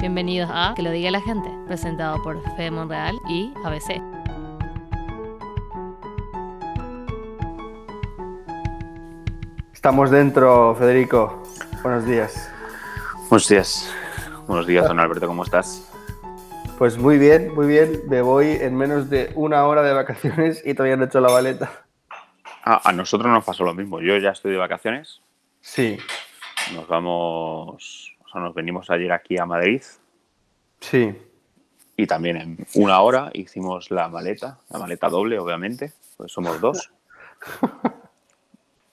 Bienvenidos a Que lo diga la gente, presentado por Fede Monreal y ABC. Estamos dentro, Federico. Buenos días. Buenos días. Buenos días, don Alberto, ¿cómo estás? Pues muy bien, muy bien. Me voy en menos de una hora de vacaciones y todavía no he hecho la baleta. Ah, a nosotros nos pasó lo mismo. Yo ya estoy de vacaciones. Sí, Nos vamos, sea, nos venimos ayer aquí a Madrid sí. y también en una hora hicimos la maleta, la maleta doble, obviamente, pues somos dos.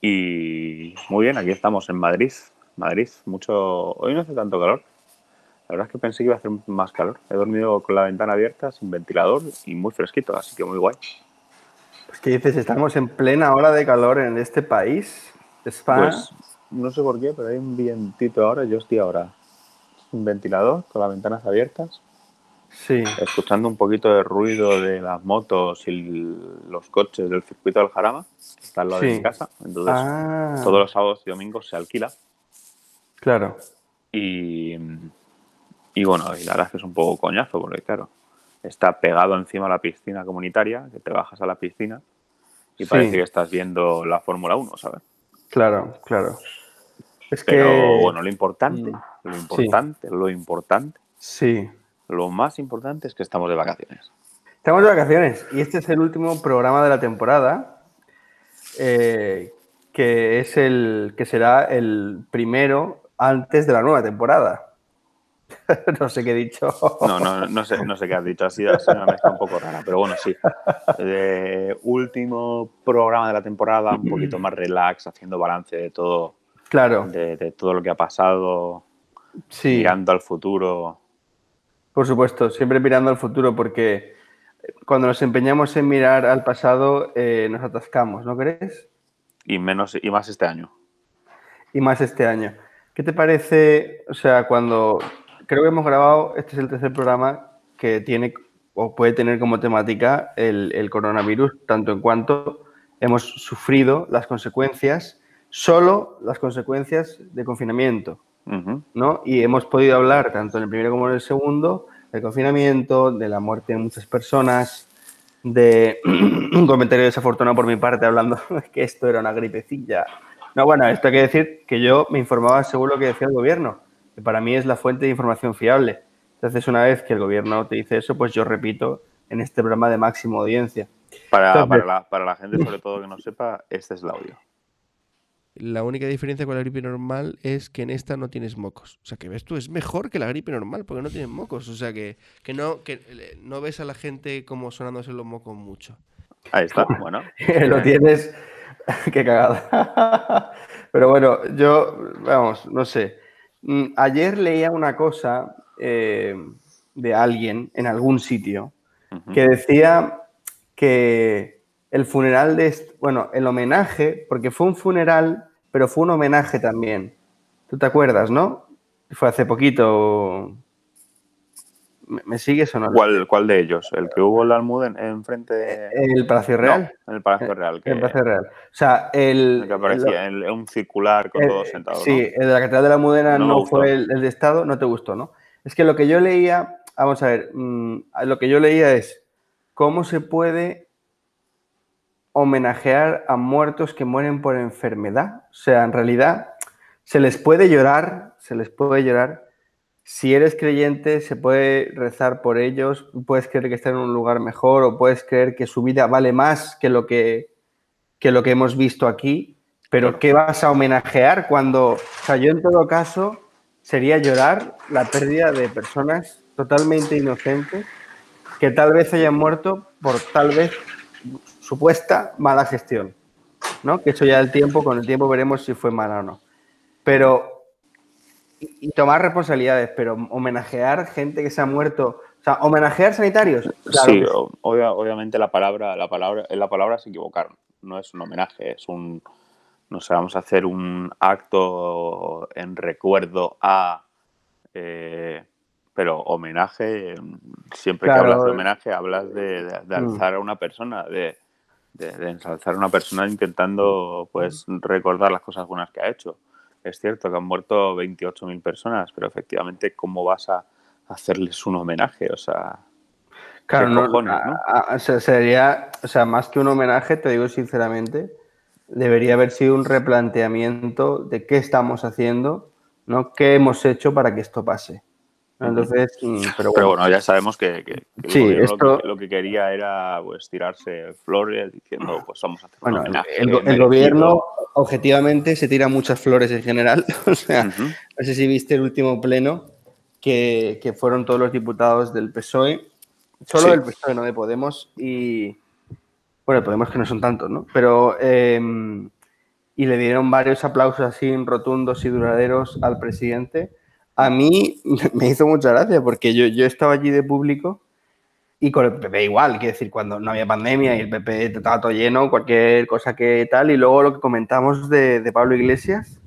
Y muy bien, aquí estamos en Madrid. Madrid, mucho. Hoy no hace tanto calor. La verdad es que pensé que iba a hacer más calor. He dormido con la ventana abierta, sin ventilador y muy fresquito, así que muy guay. Pues que dices, estamos en plena hora de calor en este país. España. Pues no sé por qué, pero hay un vientito ahora. Yo estoy ahora sin ventilador, con las ventanas abiertas, sí, escuchando un poquito de ruido de las motos y los coches del circuito del Jarama, está al lado de mi casa. Entonces, Ah. todos los sábados y domingos se alquila. claro. Y, y bueno, y la verdad es que es un poco coñazo, porque claro, está pegado encima a la piscina comunitaria, que te bajas a la piscina y Sí. parece que estás viendo la Fórmula 1, ¿sabes? Claro, claro. Es Pero que. bueno, lo importante, Mm. lo importante, lo importante, Sí. lo más importante es que estamos de vacaciones. Estamos de vacaciones y este es el último programa de la temporada, eh, que es el que será el primero antes de la nueva temporada. no sé qué he dicho. No, no, no sé, no sé qué has dicho, ha sido, ha sido una mezcla un poco rara, pero bueno, sí. Eh, último programa de la temporada, un poquito más relax, haciendo balance de todo, Claro, de, de todo lo que ha pasado, sí, mirando al futuro. por supuesto, siempre mirando al futuro porque cuando nos empeñamos en mirar al pasado eh, nos atascamos, ¿no crees? Y menos y más este año. Y más este año. ¿Qué te parece? O sea, cuando creo que hemos grabado, este es el tercer programa que tiene o puede tener como temática el, el coronavirus, tanto en cuanto hemos sufrido las consecuencias, solo las consecuencias de confinamiento. ¿no? Y hemos podido hablar, tanto en el primero como en el segundo, del confinamiento, de la muerte de muchas personas, de un comentario desafortunado por mi parte hablando que esto era una gripecilla. No, bueno, esto hay que decir que yo me informaba según lo que decía el gobierno, que para mí es la fuente de información fiable. Entonces, una vez que el gobierno te dice eso, pues yo repito en este programa de máxima audiencia. Para, Entonces- para, la, para la gente, sobre todo que no sepa, este es el audio. La única diferencia con la gripe normal es que en esta no tienes mocos. O sea, que ves tú, es mejor que la gripe normal porque no tienes mocos. O sea, que, que, no, que eh, no ves a la gente como sonándose los mocos mucho. Ahí está, bueno. lo tienes. Qué cagada. Pero bueno, yo, vamos, no sé. Mm, Ayer leía una cosa eh, de alguien en algún sitio que decía que el funeral de, bueno, el homenaje, porque fue un funeral, pero fue un homenaje también. ¿Tú te acuerdas, no? Fue hace poquito. ¿Me, me sigues o no? ¿Cuál, ¿Cuál de ellos? ¿El que hubo en la Almudena enfrente de... El Palacio Real. No, el Palacio Real. Que, El Palacio Real. O sea, el. el que aparecía, el- un circular con el- todos sentados. Sí, ¿no? el de la Catedral de la Mudena No fue el, el de Estado, no te gustó, ¿no? Es que lo que yo leía, vamos a ver, mm, lo que yo leía es cómo se puede homenajear a muertos que mueren por enfermedad. O sea, en realidad se les puede llorar, se les puede llorar. Si eres creyente, se puede rezar por ellos, puedes creer que están en un lugar mejor o puedes creer que su vida vale más que lo que, que, lo que hemos visto aquí, pero ¿qué vas a homenajear cuando, o sea, yo en todo caso sería llorar la pérdida de personas totalmente inocentes que tal vez hayan muerto por tal vez supuesta mala gestión, ¿no? Que eso ya el tiempo, con el tiempo veremos si fue mala o no. Pero y, tomar responsabilidades, pero homenajear gente que se ha muerto, o sea, homenajear sanitarios. Sí, obviamente la palabra, la palabra, la palabra se equivocaron. No es un homenaje, es un, no sé, vamos a hacer un acto en recuerdo a, eh, pero homenaje, siempre Claro. que hablas de homenaje hablas de, de- de Mm. alzar a una persona, de, de, ensalzar a una persona intentando, pues, recordar las cosas buenas que ha hecho. Es cierto que han muerto 28.000 personas, pero efectivamente, ¿cómo vas a hacerles un homenaje, o sea. Claro, ¿qué no, cojones, a- sería, o sea, más que un homenaje, te digo sinceramente, debería haber sido un replanteamiento de qué estamos haciendo, ¿no? ¿Qué hemos hecho para que esto pase? Entonces, mm, pero Pero bueno, ya sabemos que, que- que el Sí, esto- lo, que, lo que quería era pues tirarse flores diciendo pues vamos a hacer bueno, el, el el gobierno objetivamente se tira muchas flores en general, o sea, no sé si viste el último pleno que, que fueron todos los diputados del PSOE, solo Sí. del PSOE, no de Podemos, y bueno, Podemos que no son tantos, ¿no? Pero eh, y le dieron varios aplausos así rotundos y duraderos al presidente. A mí me hizo mucha gracia porque yo, yo estaba allí de público y con el PP igual, quiero decir, cuando no había pandemia y el PP estaba todo lleno, cualquier cosa que tal, y luego lo que comentamos de, de Pablo Iglesias,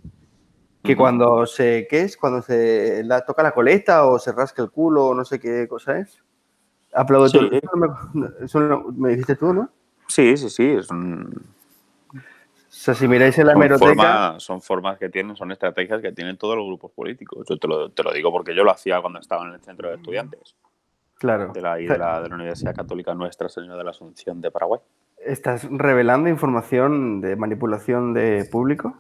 que Ujú. cuando se, ¿qué es? Cuando se la, toca la coleta o se rasca el culo o no sé qué cosa es. Aplaude Sí. Eso, me, eso me dijiste tú, ¿no? Sí, sí, sí. Es un, O sea, si miráis en la son, hemeroteca, formas, son formas que tienen, son estrategias que tienen todos los grupos políticos. Yo te lo, te lo digo porque yo lo hacía cuando estaba en el centro de estudiantes claro, de la, y de la, de la Universidad Católica Nuestra Señora de la Asunción de Paraguay. ¿estás revelando información de manipulación de público?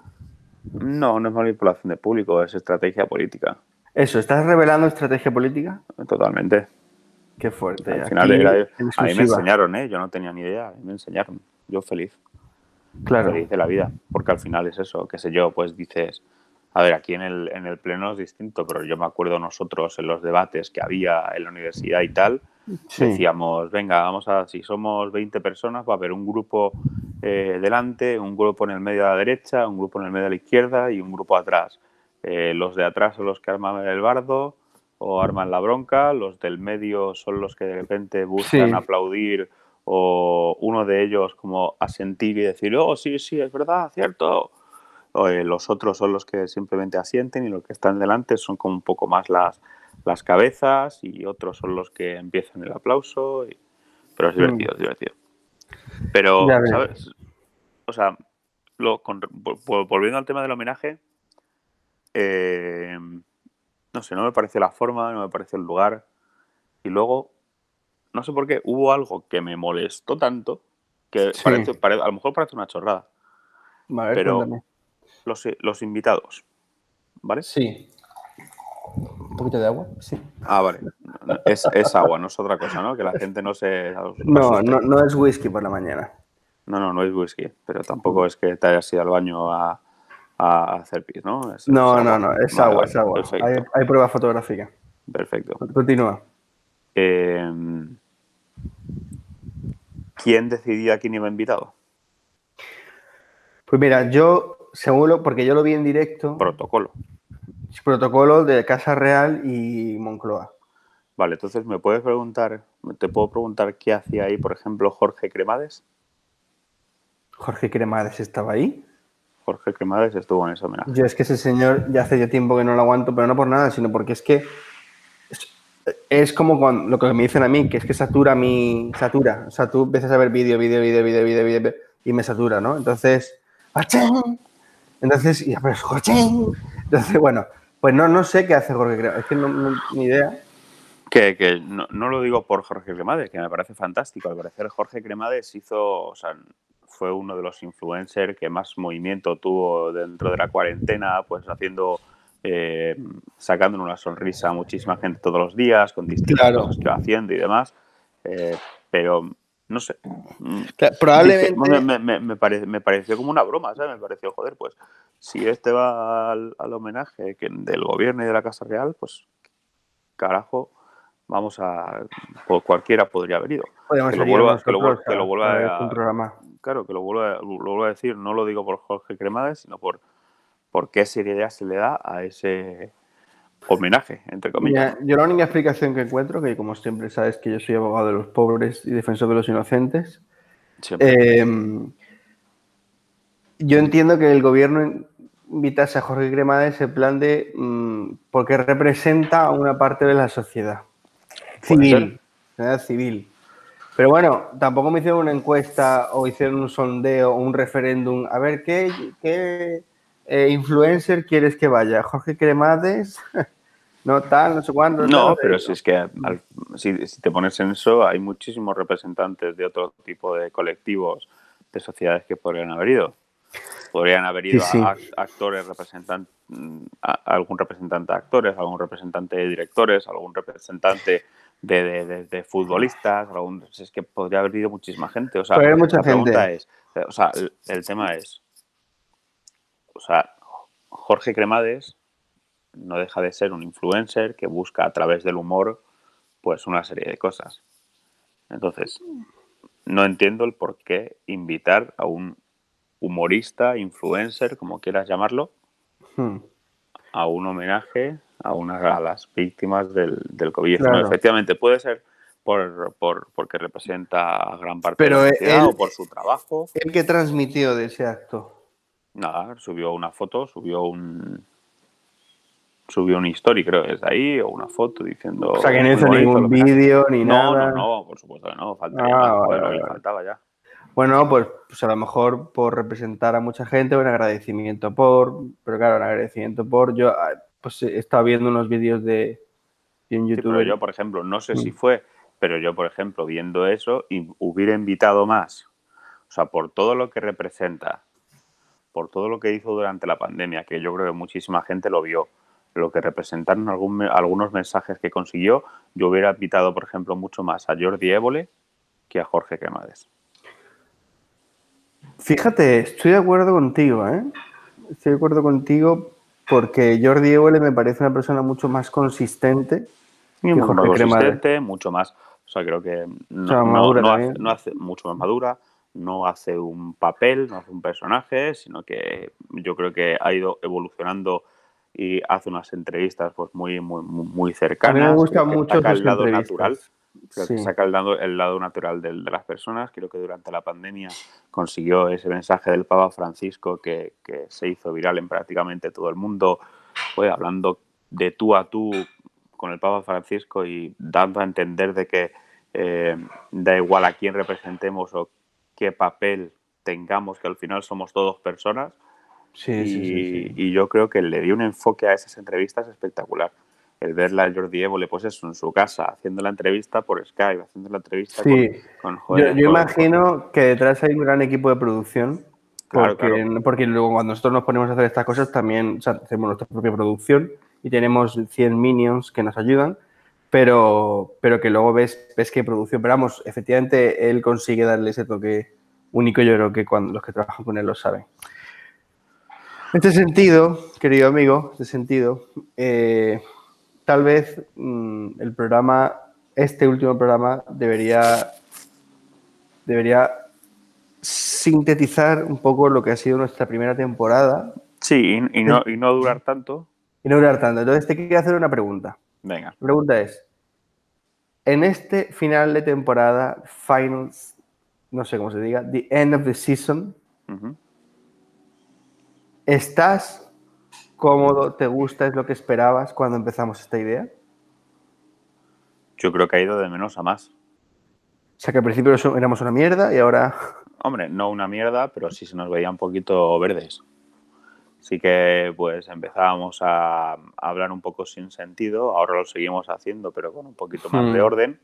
No, no es manipulación de público, es estrategia política. Eso, ¿estás revelando estrategia política? Totalmente. Qué fuerte. Al Aquí, final era, en a mí me enseñaron, ¿eh? Yo no tenía ni idea, a mí me enseñaron. Yo feliz. Claro. de la vida, porque al final es eso, qué sé yo, pues dices, a ver, aquí en el, en el pleno es distinto, pero yo me acuerdo nosotros en los debates que había en la universidad y tal, Sí. decíamos, venga, vamos a, si somos 20 personas, va a haber un grupo eh, delante, un grupo en el medio a la derecha, un grupo en el medio a la izquierda y un grupo atrás. Eh, los de atrás son los que arman el bardo o arman la bronca, los del medio son los que de repente buscan Sí. aplaudir o uno de ellos como asentir y decir, oh, sí, sí, es verdad, cierto. O, eh, los otros son los que simplemente asienten y los que están delante son como un poco más las, las cabezas y otros son los que empiezan el aplauso. y- Pero es divertido, es divertido. Pero, Mm. ¿sabes? O sea, lo, con- vol- vol- volviendo al tema del homenaje, eh, no sé, no me pareció la forma, no me pareció el lugar. Y luego, no sé por qué, hubo algo que me molestó tanto que Sí. parece, pare- a lo mejor parece una chorrada. Vale, pero- cuéntame. Los, los invitados, ¿vale? Sí. ¿Un poquito de agua? Sí. Ah, vale. Es, es agua, no es otra cosa, ¿no? Que la gente no se. No, no, no es whisky por la mañana. No, no, no es whisky, pero tampoco es que te hayas ido al baño a, a hacer pis, ¿no? Es- No, es no, no, es agua, vale, es agua. Hay, hay prueba fotográfica. perfecto. Continúa. Eh, ¿Quién decidía quién iba invitado? Pues mira, yo, según lo, porque yo lo vi en directo, Protocolo. protocolo de Casa Real y Moncloa. Vale, entonces me puedes preguntar, te puedo preguntar qué hacía ahí, por ejemplo, Jorge Cremades. Jorge Cremades estaba ahí. Jorge Cremades estuvo en ese homenaje. Yo es que ese señor ya hace ya tiempo que no lo aguanto, pero no por nada, sino porque es que es, como cuando, lo que me dicen a mí, que es que satura mi. satura. O sea, tú empiezas a ver vídeo, vídeo, vídeo, vídeo, vídeo, vídeo, y me satura, ¿no? Entonces. ¡achán! Entonces, y ¡achán! Entonces, bueno, pues no, no sé qué hace Jorge Cremades. Es que no, no- ni idea. Que, que no, no lo digo por Jorge Cremades, que me parece fantástico. Al parecer, Jorge Cremades hizo, o sea, fue uno de los influencers que más movimiento tuvo dentro de la cuarentena, pues haciendo, eh, sacando una sonrisa a muchísima gente todos los días, con distintas Claro. cosas que iba haciendo y demás. Eh, pero, no sé. mm, Claro, Probablemente. Me, me- me pare- me pareció como una broma, ¿sabes? Me pareció, joder, pues si este va al, al homenaje que- del gobierno y de la Casa Real, pues carajo, vamos a. pues, cualquiera podría haber ido. podemos que lo vuelva- que lo que lo a- vuelva a un programa. Claro, que lo vuelvo, a, lo vuelvo a decir, no lo digo por Jorge Cremades, sino por, por qué seriedad se le da a ese homenaje, entre comillas. Mira, yo la única explicación que encuentro, que como siempre sabes que yo soy abogado de los pobres y defensor de los inocentes, eh, yo entiendo que el gobierno invitase a Jorge Cremades en plan de mm, porque representa a una parte de la sociedad civil, sociedad civil. Pero bueno, tampoco me hicieron una encuesta o hicieron un sondeo o un referéndum. A ver, ¿qué, qué eh, influencer quieres que vaya? ¿Jorge Cremades no tal, no sé cuándo. No, tal, pero eh, si es que al- si, si te pones en eso, hay muchísimos representantes de otro tipo de colectivos, de sociedades que podrían haber ido. Podrían haber ido Sí, sí. a act- actores, representantes, algún representante de actores, algún representante de directores, algún representante de, de- de- de futbolistas, algún, si es que podría haber ido muchísima gente. O sea, mucha la pregunta gente. es, o sea, el, el tema es, o sea, Jorge Cremades no deja de ser un influencer que busca a través del humor pues una serie de cosas. Entonces, no entiendo el por qué invitar a un humorista, influencer, como quieras llamarlo, hmm. a un homenaje a una a las víctimas del, del COVID. Claro. efectivamente, puede ser por, por- porque representa a gran parte Pero de la sociedad él- o por su trabajo. ¿El que transmitió de ese acto? Nada, subió una foto, subió un subió un story, creo que es ahí, o una foto diciendo. O sea, que no hizo ningún vídeo ni No, nada. no, no, por supuesto que no, faltaría Ah, más, vale, vale, faltaba ya. Bueno, pues, pues a lo mejor por representar a mucha gente, un agradecimiento por, pero claro, un agradecimiento por, yo ah, pues he estado viendo unos vídeos de, de un Sí, youtuber. pero yo, por ejemplo, no sé si Mm. fue, pero yo, por ejemplo, viendo eso, y hubiera invitado más, o sea, por todo lo que representa, por todo lo que hizo durante la pandemia, que yo creo que muchísima gente lo vio, lo que representaron algún algunos mensajes que consiguió, yo hubiera invitado, por ejemplo, mucho más a Jordi Évole que a Jorge Cremades. Fíjate, estoy de acuerdo contigo, ¿eh? Estoy de acuerdo contigo porque Jordi Évole me parece una persona mucho más consistente. Y Que Jorge consistente, mucho más. O sea, creo que no, sea, no- madura no también. hace, no hace mucho más madura, no hace un papel, no hace un personaje, sino que yo creo que ha ido evolucionando y hace unas entrevistas pues muy muy muy cercanas. gustan creo que mucho saca el lado natural. Creo que Sí. saca el lado, el lado natural de las personas. Creo que durante la pandemia consiguió ese mensaje del Papa Francisco que, que se hizo viral en prácticamente todo el mundo, fue hablando de tú a tú con el Papa Francisco y dando a entender de que eh, da igual a quién representemos o qué papel tengamos, que al final somos todos personas. Sí, y, sí, sí, y yo creo que le dio un enfoque a esas entrevistas espectacular. El verla a Jordi Évole, pues eso, en su casa, haciendo la entrevista por Skype, haciendo la entrevista Sí. con, con Yo, joder, yo con- imagino que detrás hay un gran equipo de producción. Claro, Porque, claro. porque luego cuando nosotros nos ponemos a hacer estas cosas también o sea, hacemos nuestra propia producción y tenemos 100 minions que nos ayudan, pero, pero que luego ves, ves que producción. Pero vamos, efectivamente él consigue darle ese toque único, yo creo que cuando los que trabajan con él lo saben. En este sentido, querido amigo, en este sentido, eh, tal vez mm, el programa, este último programa, debería, debería sintetizar un poco lo que ha sido nuestra primera temporada Sí, y, y no, y no durar tanto. y no durar tanto. Entonces te quiero hacer una pregunta. Venga. La pregunta es, en este final de temporada, finals, no sé cómo se diga, the end of the season. ¿estás cómodo? ¿Te gusta? ¿Es lo que esperabas cuando empezamos esta idea? Yo creo que ha ido de menos a más. O sea, que al principio éramos una mierda y ahora... Hombre, no una mierda, pero sí se nos veía un poquito verdes. Sí que pues empezábamos a, a hablar un poco sin sentido, ahora lo seguimos haciendo, pero con un poquito más de Hmm. orden.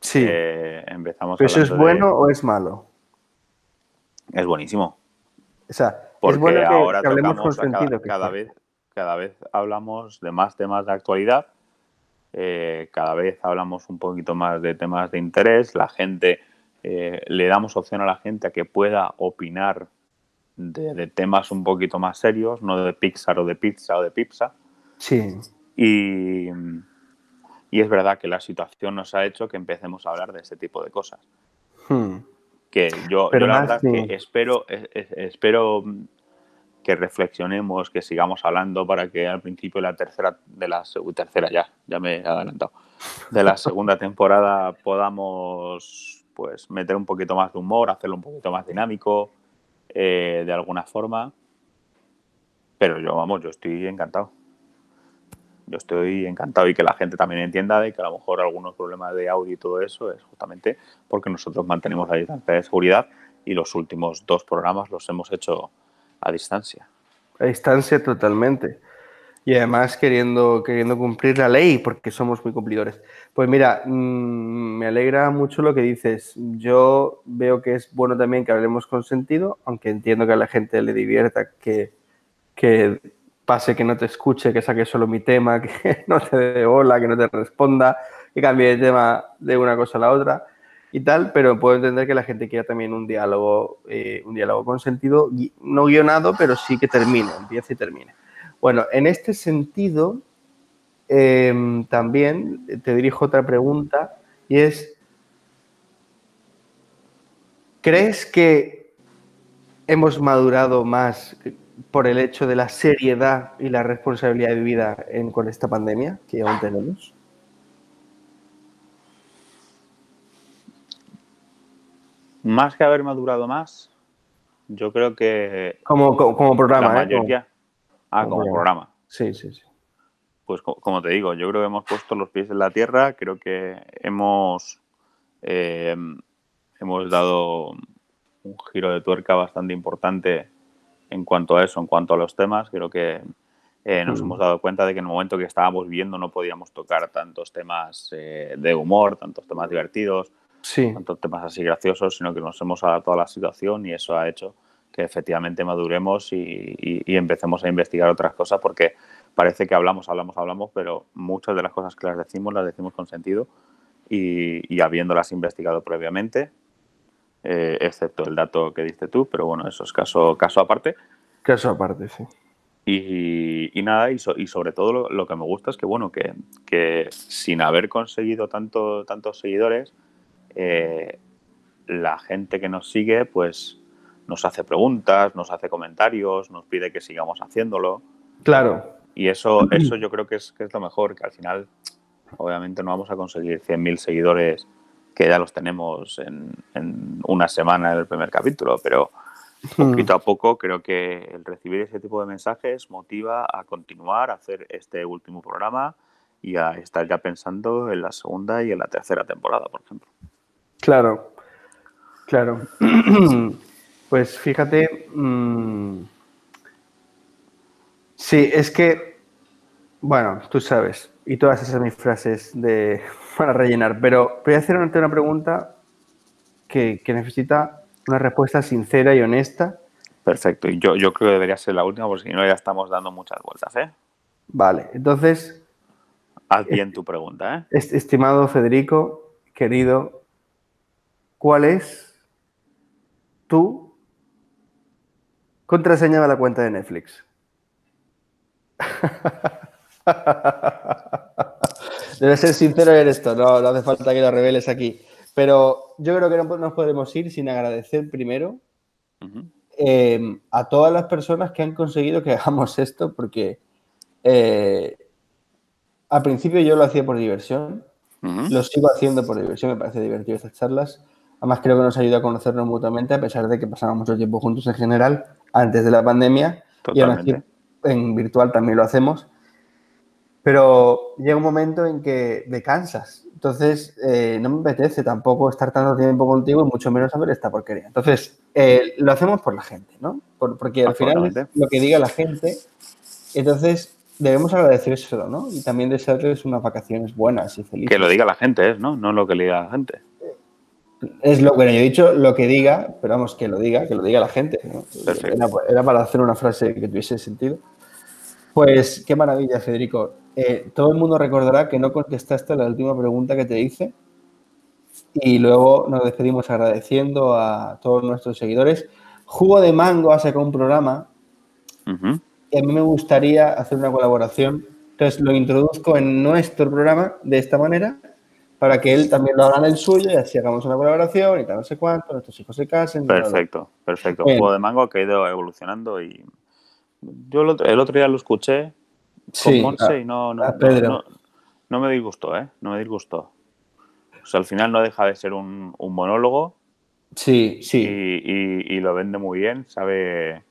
Sí. Eh, empezamos ¿Pero eso es de- bueno o es malo? Es buenísimo. O sea, Porque es bueno que, ahora que hablemos con tocamos cada, sentido. cada sí. vez, cada vez hablamos de más temas de actualidad, eh, cada vez hablamos un poquito más de temas de interés, la gente, eh, le damos opción a la gente a que pueda opinar de, de temas un poquito más serios, no de Pixar o de pizza o de pizza. Sí. Y, y es verdad que la situación nos ha hecho que empecemos a hablar de ese tipo de cosas Hmm. que yo, Pero yo la verdad sí. que espero, es- es- espero que reflexionemos, que sigamos hablando para que al principio de la tercera, de la tercera ya, ya me he adelantado, de la segunda temporada podamos pues meter un poquito más de humor, hacerlo un poquito más dinámico, eh, de alguna forma. Pero yo, vamos, yo estoy encantado. Yo estoy encantado y que la gente también entienda de que a lo mejor algunos problemas de audio y todo eso es justamente porque nosotros mantenemos la distancia de seguridad y los últimos dos programas los hemos hecho a distancia. A distancia totalmente. Y además queriendo, queriendo cumplir la ley, porque somos muy cumplidores. Pues mira, mm, me alegra mucho lo que dices. Yo veo que es bueno también que hablemos con sentido, aunque entiendo que a la gente le divierta que, que pase, que no te escuche, que saque solo mi tema, que no te dé bola, que no te responda, que cambie de tema de una cosa a la otra y tal, pero puedo entender que la gente quiera también un diálogo, eh, un diálogo con sentido, no guionado, pero sí que termine, empiece y termine. Bueno, en este sentido, em, también te dirijo otra pregunta y es, ¿crees que hemos madurado más por el hecho de la seriedad y la responsabilidad de vida en, con esta pandemia que aún tenemos? Más que haber madurado más, yo creo que... Como, como, programa, la ¿eh? Ah, como, programa. Sí, sí, sí. Pues como te digo, yo creo que hemos puesto los pies en la tierra, creo que hemos, eh, hemos dado un giro de tuerca bastante importante en cuanto a eso, en cuanto a los temas. Creo que eh, nos hemos dado cuenta de que en el momento que estábamos viendo no podíamos tocar tantos temas eh, de humor, tantos temas divertidos, tantos temas así graciosos, sino que nos hemos adaptado a la situación y eso ha hecho que efectivamente maduremos y, empecemos a investigar otras cosas porque parece que hablamos, hablamos, hablamos, pero muchas de las cosas que las decimos las decimos con sentido y, habiéndolas investigado previamente, eh, excepto el dato que diste tú, pero bueno, eso es caso, caso aparte. Caso aparte, sí. Y, nada, y, sobre todo lo, que me gusta es que, bueno, que, que sin haber conseguido tanto, tantos seguidores, eh, la gente que nos sigue, pues nos hace preguntas, nos hace comentarios, nos pide que sigamos haciéndolo. Claro. Y eso, eso yo creo que es, que es lo mejor, que al final, obviamente, no vamos a conseguir 100.000 seguidores que ya los tenemos en, una semana en el primer capítulo, pero poquito a poco creo que el recibir ese tipo de mensajes motiva a continuar, a hacer este último programa y a estar ya pensando en la segunda y en la tercera temporada, por ejemplo. Claro, claro. Pues fíjate, mm, sí, es que, bueno, tú sabes, y todas esas mis frases de, para rellenar, pero voy a hacer una pregunta que, necesita una respuesta sincera y honesta. Perfecto, y yo, yo creo que debería ser la última, porque si no ya estamos dando muchas vueltas, ¿eh? Vale, entonces... Haz bien tu pregunta, ¿eh? Estimado Federico, querido, ¿cuál es tu Contraseña de la cuenta de Netflix. Debe ser sincero en esto, no, hace falta que lo reveles aquí. Pero yo creo que no nos podemos ir sin agradecer primero em, a todas las personas que han conseguido que hagamos esto, porque eh, al principio yo lo hacía por diversión, lo sigo haciendo por diversión, me parece divertido estas charlas. Además creo que nos ayuda a conocernos mutuamente, a pesar de que pasamos mucho tiempo juntos en general antes de la pandemia y en virtual también lo hacemos. Pero llega un momento en que me cansas. Entonces, eh, no me apetece tampoco estar tanto tiempo contigo y mucho menos saber esta porquería. Entonces, eh, lo hacemos por la gente, ¿no? porque al final es lo que diga la gente. Entonces, debemos agradecer eso, ¿no? Y también desearles unas vacaciones buenas y felices. Que lo diga la gente, ¿no? No lo que le diga la gente. Es lo que yo he dicho, lo que diga, pero vamos, que lo diga, que lo diga la gente. Era, para hacer una frase que tuviese sentido. Pues qué maravilla, Federico. Eh, todo el mundo recordará que no contestaste la última pregunta que te hice y luego nos despedimos agradeciendo a todos nuestros seguidores. Jugo de Mango ha sacado un programa y a mí me gustaría hacer una colaboración. Entonces lo introduzco en nuestro programa de esta manera para que él también lo haga en el suyo y así hagamos una colaboración y tal, no sé cuánto, nuestros hijos se casen. Perfecto, perfecto. Un juego de mango que ha ido evolucionando y yo el otro, día lo escuché con Monse y no, no, no, me disgustó, ¿eh? No me disgustó. O sea, al final no deja de ser un, monólogo. Sí, sí. Y, y, lo vende muy bien, sabe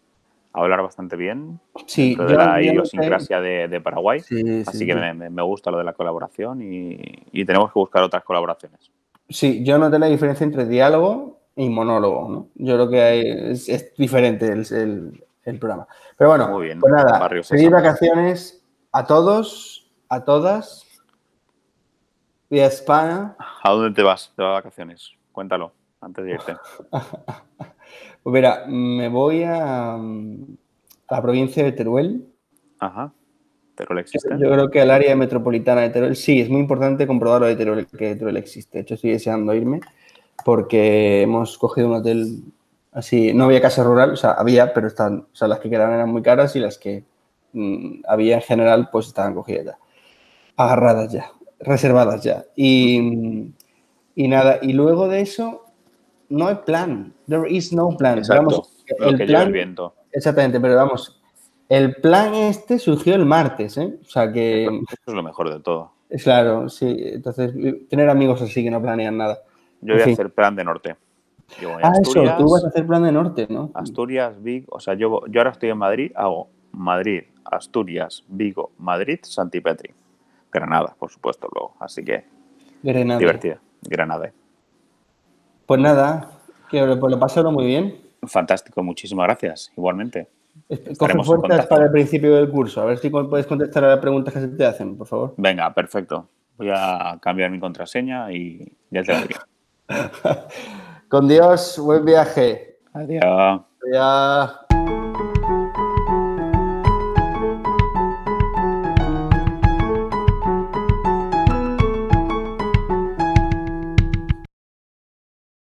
hablar bastante bien sí, de la idiosincrasia de, Paraguay. así que me, gusta lo de la colaboración y, tenemos que buscar otras colaboraciones. Sí, yo noté la diferencia entre diálogo y monólogo. ¿no? Yo creo que hay, es, diferente el, el, programa. Pero bueno, Muy bien, pues nada, feliz vacaciones a todos, a todas, vía España. ¿A dónde te vas de vacaciones? Cuéntalo antes de irte. Pues mira, me voy a, a la provincia de Teruel. Ajá. ¿Teruel existe? Yo creo que al área metropolitana de Teruel, sí, es muy importante comprobar lo de Teruel, que Teruel existe. De hecho, estoy deseando irme porque hemos cogido un hotel así, no había casa rural, o sea, había, pero están, o sea, las que quedaban eran muy caras y las que mm, había en general, pues estaban cogidas ya, agarradas ya, reservadas ya. Y, y nada, y luego de eso, no hay plan. There is no plan. Exacto. Vamos, Lo el que lleva el plan, viento. exactamente, pero vamos, el plan este surgió el martes, ¿eh? O sea que, Eso es lo mejor de todo. claro, sí. Entonces, tener amigos así que no planean nada. Yo En voy a hacer plan de norte. Yo voy a Ah, eso, Asturias, tú vas a hacer plan de norte, ¿no? Asturias, Vigo. O sea, yo, yo ahora estoy en Madrid, hago Madrid, Asturias, Vigo, Madrid, Santipetri. Granada, por supuesto, luego. Así que Granada. divertida. Granada. Pues nada, que lo- pues lo pasaron muy bien. Fantástico, muchísimas gracias. Igualmente. Coge fuerzas para el principio del curso. A ver si puedes contestar a las preguntas que se te hacen, por favor. Venga, perfecto. Voy a cambiar mi contraseña y ya te la digo. Con Dios, buen viaje. Adiós. Ya.